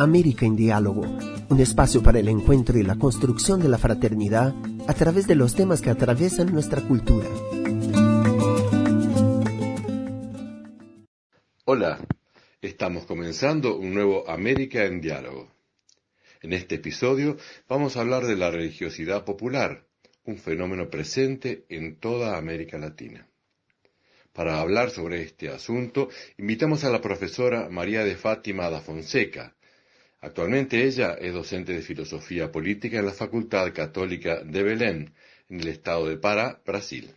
América en Diálogo, un espacio para el encuentro y la construcción de la fraternidad a través de los temas que atraviesan nuestra cultura. Hola, estamos comenzando un nuevo América en Diálogo. En este episodio vamos a hablar de la religiosidad popular, un fenómeno presente en toda América Latina. Para hablar sobre este asunto, invitamos a la profesora María de Fátima da Fonseca. Actualmente ella es docente de filosofía política en la Facultad Católica de Belén, en el estado de Pará, Brasil.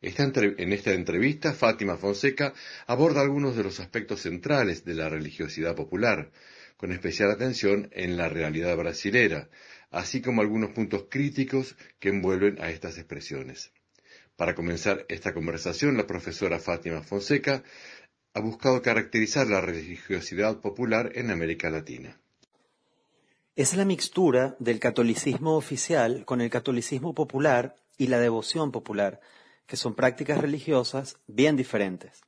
en esta entrevista, Fátima Fonseca aborda algunos de los aspectos centrales de la religiosidad popular, con especial atención en la realidad brasilera, así como algunos puntos críticos que envuelven a estas expresiones. Para comenzar esta conversación, la profesora Fátima Fonseca ha buscado caracterizar la religiosidad popular en América Latina. Es la mixtura del catolicismo oficial con el catolicismo popular y la devoción popular, que son prácticas religiosas bien diferentes.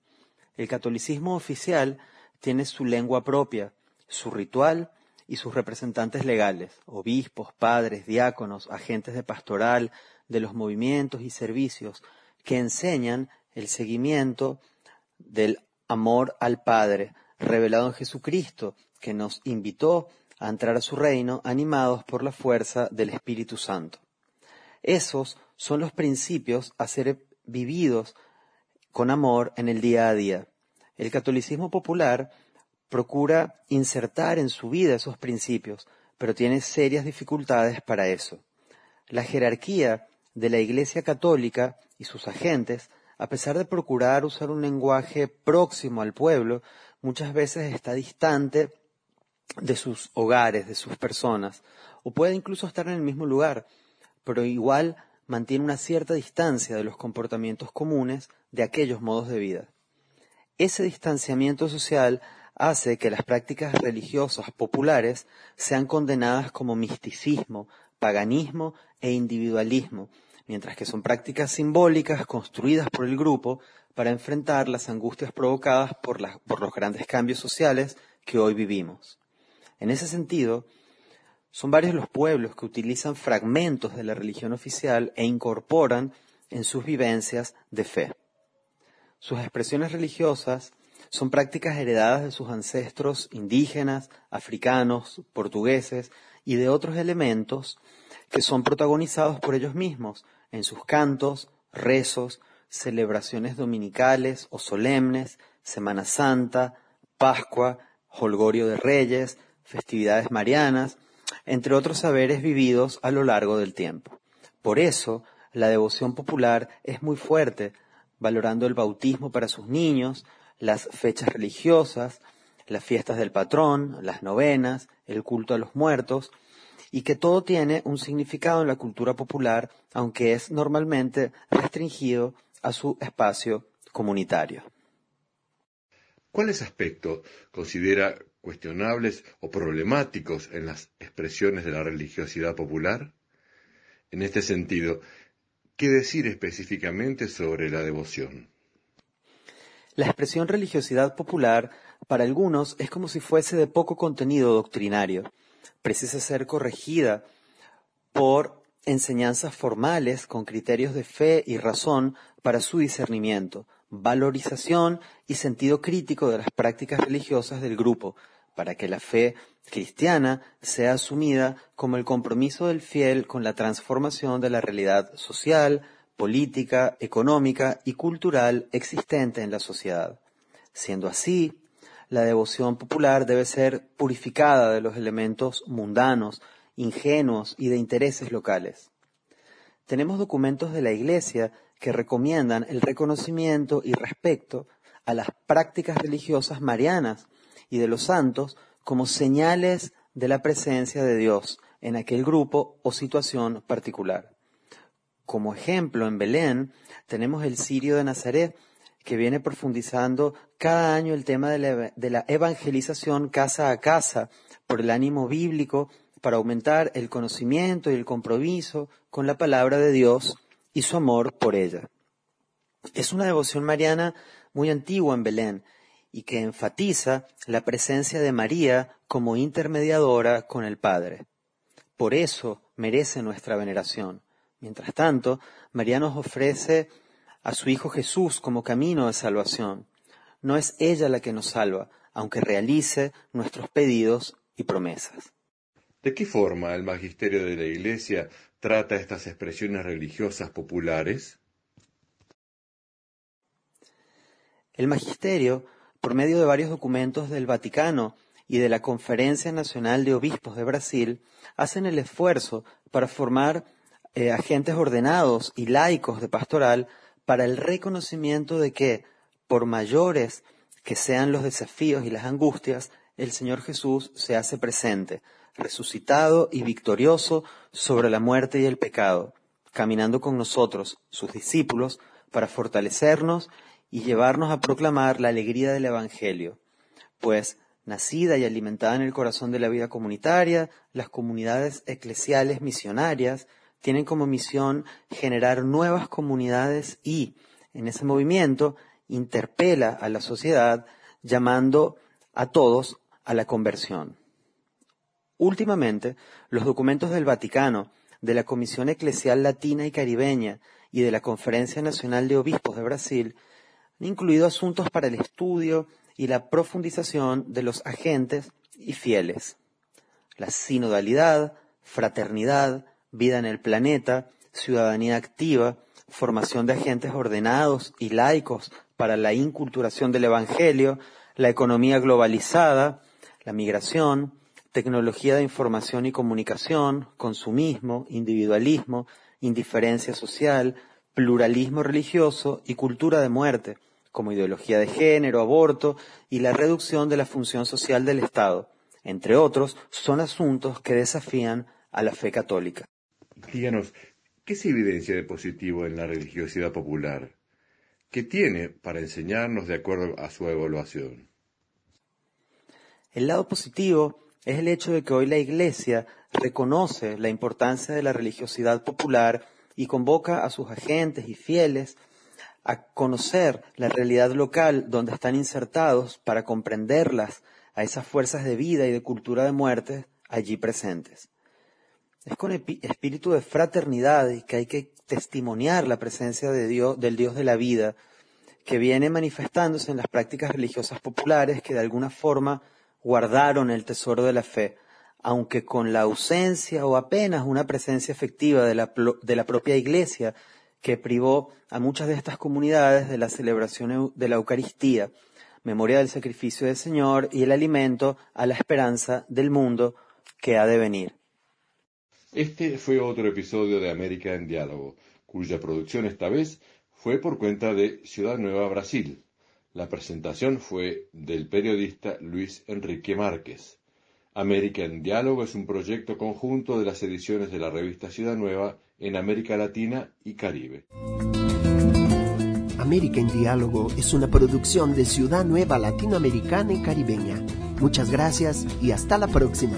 El catolicismo oficial tiene su lengua propia, su ritual y sus representantes legales, obispos, padres, diáconos, agentes de pastoral, de los movimientos y servicios que enseñan el seguimiento del amor al Padre revelado en Jesucristo, que nos invitó a entrar a su reino animados por la fuerza del Espíritu Santo. Esos son los principios a ser vividos con amor en el día a día. El catolicismo popular procura insertar en su vida esos principios, pero tiene serias dificultades para eso. La jerarquía de la Iglesia Católica y sus agentes, a pesar de procurar usar un lenguaje próximo al pueblo, muchas veces está distante de sus hogares, de sus personas, o puede incluso estar en el mismo lugar, pero igual mantiene una cierta distancia de los comportamientos comunes de aquellos modos de vida. Ese distanciamiento social hace que las prácticas religiosas populares sean condenadas como misticismo, paganismo e individualismo, mientras que son prácticas simbólicas construidas por el grupo para enfrentar las angustias provocadas por, por los grandes cambios sociales que hoy vivimos. En ese sentido, son varios los pueblos que utilizan fragmentos de la religión oficial e incorporan en sus vivencias de fe. Sus expresiones religiosas son prácticas heredadas de sus ancestros indígenas, africanos, portugueses y de otros elementos que son protagonizados por ellos mismos en sus cantos, rezos, celebraciones dominicales o solemnes, Semana Santa, Pascua, Holgorio de Reyes, festividades marianas, entre otros saberes vividos a lo largo del tiempo. Por eso, la devoción popular es muy fuerte, valorando el bautismo para sus niños, las fechas religiosas, las fiestas del patrón, las novenas, el culto a los muertos, y que todo tiene un significado en la cultura popular, aunque es normalmente restringido a su espacio comunitario. ¿Cuáles aspectos considera cuestionables o problemáticos en las expresiones de la religiosidad popular? En este sentido, ¿qué decir específicamente sobre la devoción? La expresión religiosidad popular para algunos es como si fuese de poco contenido doctrinario. Precisa ser corregida por enseñanzas formales con criterios de fe y razón para su discernimiento, valorización y sentido crítico de las prácticas religiosas del grupo, para que la fe cristiana sea asumida como el compromiso del fiel con la transformación de la realidad social, política, económica y cultural existente en la sociedad. Siendo así, la devoción popular debe ser purificada de los elementos mundanos, ingenuos y de intereses locales. Tenemos documentos de la Iglesia que recomiendan el reconocimiento y respeto a las prácticas religiosas marianas y de los santos como señales de la presencia de Dios en aquel grupo o situación particular. Como ejemplo, en Belén tenemos el Sirio de Nazaret, que viene profundizando cada año el tema de la, evangelización casa a casa por el ánimo bíblico para aumentar el conocimiento y el compromiso con la palabra de Dios y su amor por ella. Es una devoción mariana muy antigua en Belén y que enfatiza la presencia de María como intermediadora con el Padre. Por eso merece nuestra veneración. Mientras tanto, María nos ofrece a su Hijo Jesús como camino de salvación. No es ella la que nos salva, aunque realice nuestros pedidos y promesas. ¿De qué forma el magisterio de la Iglesia trata estas expresiones religiosas populares? El magisterio, por medio de varios documentos del Vaticano y de la Conferencia Nacional de Obispos de Brasil, hacen el esfuerzo para formar eh, agentes ordenados y laicos de pastoral para el reconocimiento de que, por mayores que sean los desafíos y las angustias, el Señor Jesús se hace presente, resucitado y victorioso sobre la muerte y el pecado, caminando con nosotros, sus discípulos, para fortalecernos y llevarnos a proclamar la alegría del Evangelio, pues nacida y alimentada en el corazón de la vida comunitaria, las comunidades eclesiales misionarias tienen como misión generar nuevas comunidades y, en ese movimiento, interpela a la sociedad llamando a todos a la conversión. Últimamente, los documentos del Vaticano, de la Comisión Eclesial Latina y Caribeña y de la Conferencia Nacional de Obispos de Brasil han incluido asuntos para el estudio y la profundización de los agentes y fieles. La sinodalidad, fraternidad, vida en el planeta, ciudadanía activa, formación de agentes ordenados y laicos para la inculturación del Evangelio, la economía globalizada, la migración, tecnología de información y comunicación, consumismo, individualismo, indiferencia social, pluralismo religioso y cultura de muerte, como ideología de género, aborto y la reducción de la función social del Estado, entre otros, son asuntos que desafían a la fe católica. Díganos, ¿qué se evidencia de positivo en la religiosidad popular? ¿Qué tiene para enseñarnos de acuerdo a su evaluación? El lado positivo es el hecho de que hoy la Iglesia reconoce la importancia de la religiosidad popular y convoca a sus agentes y fieles a conocer la realidad local donde están insertados para comprenderlas a esas fuerzas de vida y de cultura de muerte allí presentes. Es con espíritu de fraternidad y que hay que testimoniar la presencia de Dios, del Dios de la vida, que viene manifestándose en las prácticas religiosas populares que de alguna forma guardaron el tesoro de la fe, aunque con la ausencia o apenas una presencia efectiva de la, de la propia Iglesia que privó a muchas de estas comunidades de la celebración de la Eucaristía, memoria del sacrificio del Señor y el alimento a la esperanza del mundo que ha de venir. Este fue otro episodio de América en Diálogo, cuya producción esta vez fue por cuenta de Ciudad Nueva, Brasil. La presentación fue del periodista Luis Enrique Márquez. América en Diálogo es un proyecto conjunto de las ediciones de la revista Ciudad Nueva en América Latina y Caribe. América en Diálogo es una producción de Ciudad Nueva Latinoamericana y Caribeña. Muchas gracias y hasta la próxima.